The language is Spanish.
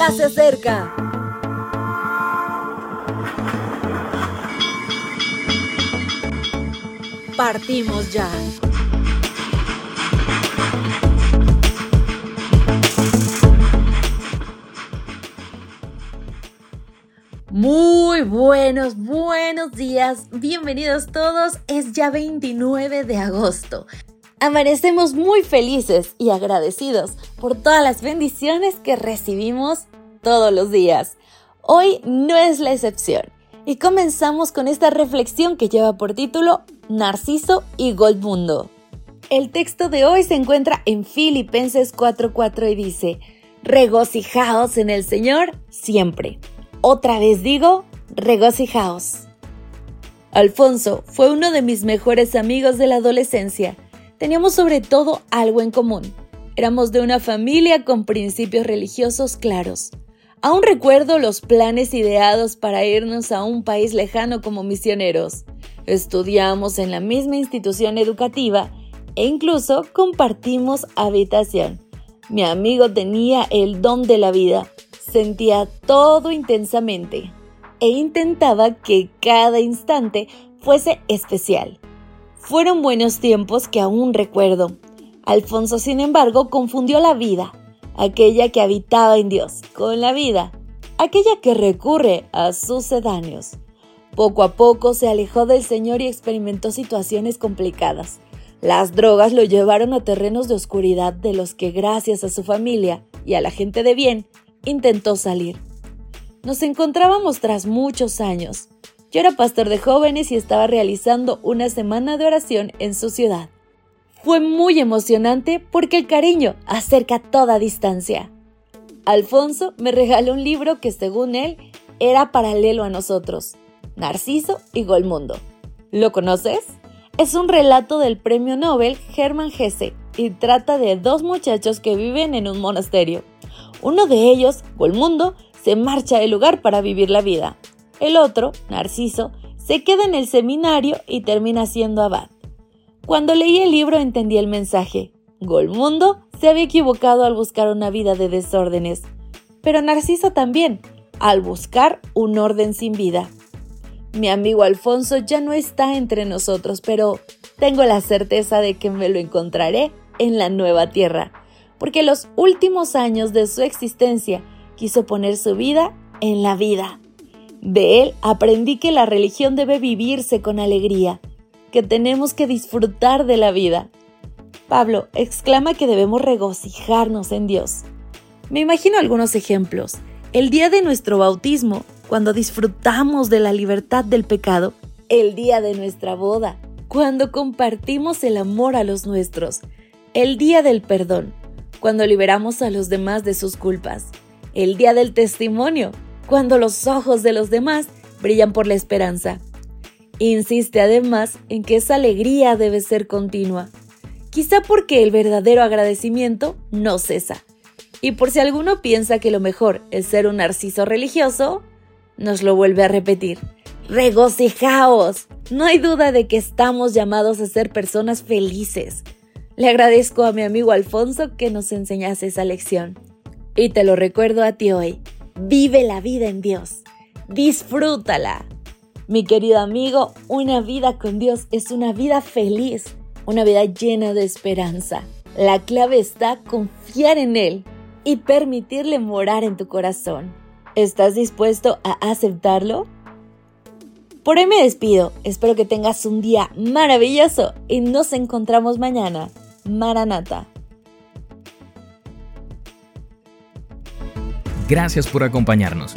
ya se acerca. Partimos ya. Muy buenos, buenos días. Bienvenidos todos. Es ya 29 de agosto. Amanecemos muy felices y agradecidos por todas las bendiciones que recibimos todos los días. Hoy no es la excepción. Y comenzamos con esta reflexión que lleva por título Narciso y Goldmundo. El texto de hoy se encuentra en Filipenses 4:4 y dice, regocijaos en el Señor siempre. Otra vez digo, regocijaos. Alfonso fue uno de mis mejores amigos de la adolescencia. Teníamos sobre todo algo en común. Éramos de una familia con principios religiosos claros. Aún recuerdo los planes ideados para irnos a un país lejano como misioneros. Estudiamos en la misma institución educativa e incluso compartimos habitación. Mi amigo tenía el don de la vida Sentía todo intensamente e intentaba que cada instante fuese especial. Fueron buenos tiempos que aún recuerdo. Alfonso, sin embargo, confundió la vida, aquella que habitaba en Dios, con la vida, aquella que recurre a sucedáneos. Poco a poco se alejó del Señor y experimentó situaciones complicadas. Las drogas lo llevaron a terrenos de oscuridad de los que gracias a su familia y a la gente de bien intentó salir. Nos encontrábamos tras muchos años. Yo era pastor de jóvenes y estaba realizando una semana de oración en su ciudad. Fue muy emocionante porque el cariño acerca toda distancia. Alfonso me regaló un libro que según él era paralelo a nosotros, Narciso y Golmundo. ¿Lo conoces? Es un relato del premio Nobel Hermann Hesse y trata de dos muchachos que viven en un monasterio. Uno de ellos, Golmundo, se marcha del lugar para vivir la vida. El otro, Narciso, se queda en el seminario y termina siendo abad. Cuando leí el libro entendí el mensaje. Golmundo se había equivocado al buscar una vida de desórdenes, pero Narciso también, al buscar un orden sin vida. Mi amigo Alfonso ya no está entre nosotros, pero tengo la certeza de que me lo encontraré en la nueva tierra porque los últimos años de su existencia quiso poner su vida en la vida. De él aprendí que la religión debe vivirse con alegría, que tenemos que disfrutar de la vida. Pablo exclama que debemos regocijarnos en Dios. Me imagino algunos ejemplos. El día de nuestro bautismo, cuando disfrutamos de la libertad del pecado. El día de nuestra boda, cuando compartimos el amor a los nuestros. El día del perdón, cuando liberamos a los demás de sus culpas. El día del testimonio, cuando los ojos de los demás brillan por la esperanza. Insiste además en que esa alegría debe ser continua, quizá porque el verdadero agradecimiento no cesa. Y por si alguno piensa que lo mejor es ser un narciso religioso, nos lo vuelve a repetir. Regocijaos. No hay duda de que estamos llamados a ser personas felices, le agradezco a mi amigo Alfonso que nos enseñase esa lección. Y te lo recuerdo a ti hoy. Vive la vida en Dios. Disfrútala. Mi querido amigo, una vida con Dios es una vida feliz, una vida llena de esperanza. La clave está confiar en Él y permitirle morar en tu corazón. ¿Estás dispuesto a aceptarlo? Por hoy me despido, espero que tengas un día maravilloso y nos encontramos mañana. Maranata. Gracias por acompañarnos.